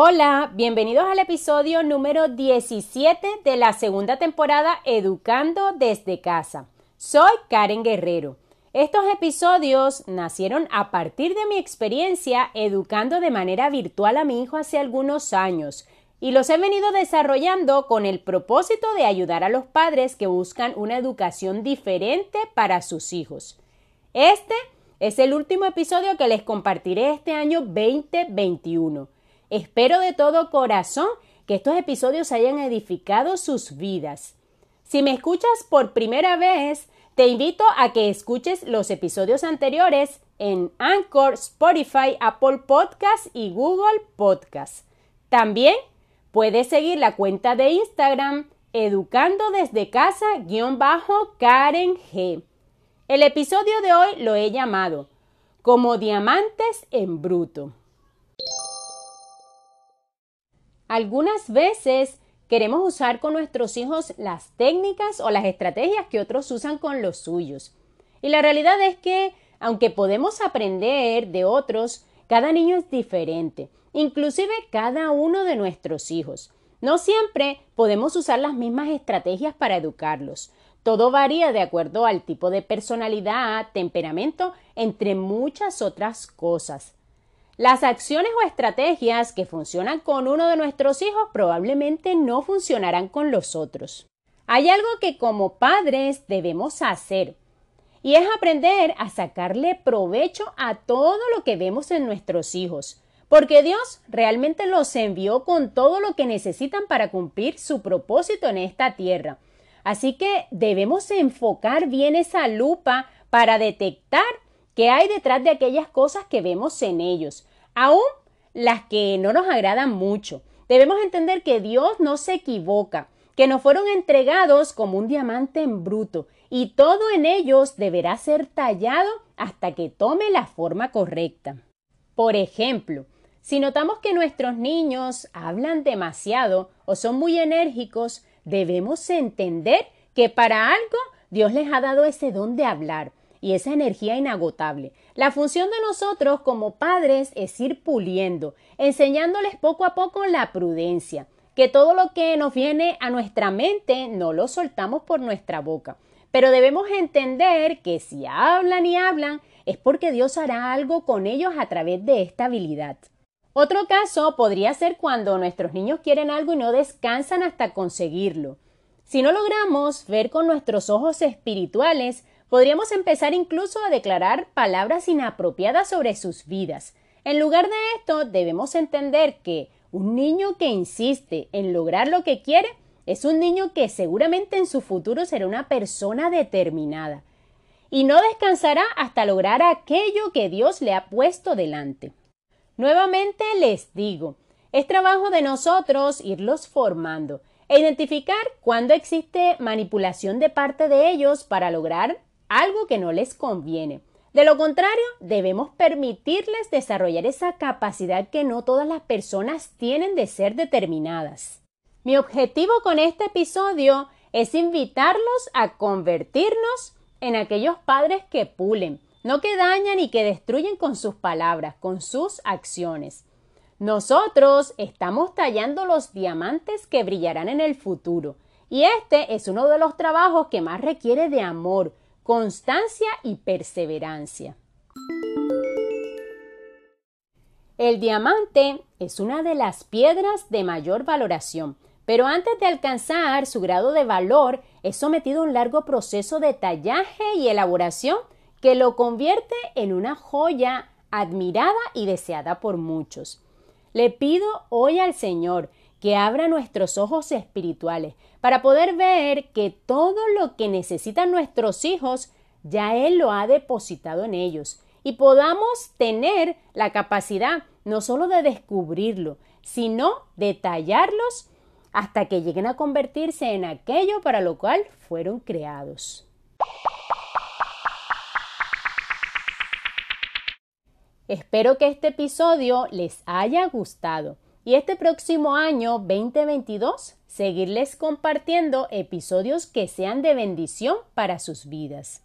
Hola, bienvenidos al episodio número 17 de la segunda temporada Educando desde casa. Soy Karen Guerrero. Estos episodios nacieron a partir de mi experiencia educando de manera virtual a mi hijo hace algunos años y los he venido desarrollando con el propósito de ayudar a los padres que buscan una educación diferente para sus hijos. Este es el último episodio que les compartiré este año 2021. Espero de todo corazón que estos episodios hayan edificado sus vidas. Si me escuchas por primera vez, te invito a que escuches los episodios anteriores en Anchor, Spotify, Apple Podcast y Google Podcast. También puedes seguir la cuenta de Instagram educando desde casa-karen G. El episodio de hoy lo he llamado como diamantes en bruto. Algunas veces queremos usar con nuestros hijos las técnicas o las estrategias que otros usan con los suyos. Y la realidad es que, aunque podemos aprender de otros, cada niño es diferente, inclusive cada uno de nuestros hijos. No siempre podemos usar las mismas estrategias para educarlos. Todo varía de acuerdo al tipo de personalidad, temperamento, entre muchas otras cosas. Las acciones o estrategias que funcionan con uno de nuestros hijos probablemente no funcionarán con los otros. Hay algo que como padres debemos hacer y es aprender a sacarle provecho a todo lo que vemos en nuestros hijos, porque Dios realmente los envió con todo lo que necesitan para cumplir su propósito en esta tierra. Así que debemos enfocar bien esa lupa para detectar qué hay detrás de aquellas cosas que vemos en ellos, aún las que no nos agradan mucho. Debemos entender que Dios no se equivoca, que nos fueron entregados como un diamante en bruto, y todo en ellos deberá ser tallado hasta que tome la forma correcta. Por ejemplo, si notamos que nuestros niños hablan demasiado o son muy enérgicos, debemos entender que para algo Dios les ha dado ese don de hablar y esa energía inagotable. La función de nosotros como padres es ir puliendo, enseñándoles poco a poco la prudencia, que todo lo que nos viene a nuestra mente no lo soltamos por nuestra boca. Pero debemos entender que si hablan y hablan es porque Dios hará algo con ellos a través de esta habilidad. Otro caso podría ser cuando nuestros niños quieren algo y no descansan hasta conseguirlo. Si no logramos ver con nuestros ojos espirituales, Podríamos empezar incluso a declarar palabras inapropiadas sobre sus vidas. En lugar de esto, debemos entender que un niño que insiste en lograr lo que quiere es un niño que seguramente en su futuro será una persona determinada y no descansará hasta lograr aquello que Dios le ha puesto delante. Nuevamente les digo, es trabajo de nosotros irlos formando e identificar cuándo existe manipulación de parte de ellos para lograr algo que no les conviene. De lo contrario, debemos permitirles desarrollar esa capacidad que no todas las personas tienen de ser determinadas. Mi objetivo con este episodio es invitarlos a convertirnos en aquellos padres que pulen, no que dañan y que destruyen con sus palabras, con sus acciones. Nosotros estamos tallando los diamantes que brillarán en el futuro, y este es uno de los trabajos que más requiere de amor, constancia y perseverancia. El diamante es una de las piedras de mayor valoración, pero antes de alcanzar su grado de valor es sometido a un largo proceso de tallaje y elaboración que lo convierte en una joya admirada y deseada por muchos. Le pido hoy al Señor que abra nuestros ojos espirituales para poder ver que todo lo que necesitan nuestros hijos ya Él lo ha depositado en ellos y podamos tener la capacidad no solo de descubrirlo, sino de tallarlos hasta que lleguen a convertirse en aquello para lo cual fueron creados. Espero que este episodio les haya gustado y este próximo año 2022 seguirles compartiendo episodios que sean de bendición para sus vidas.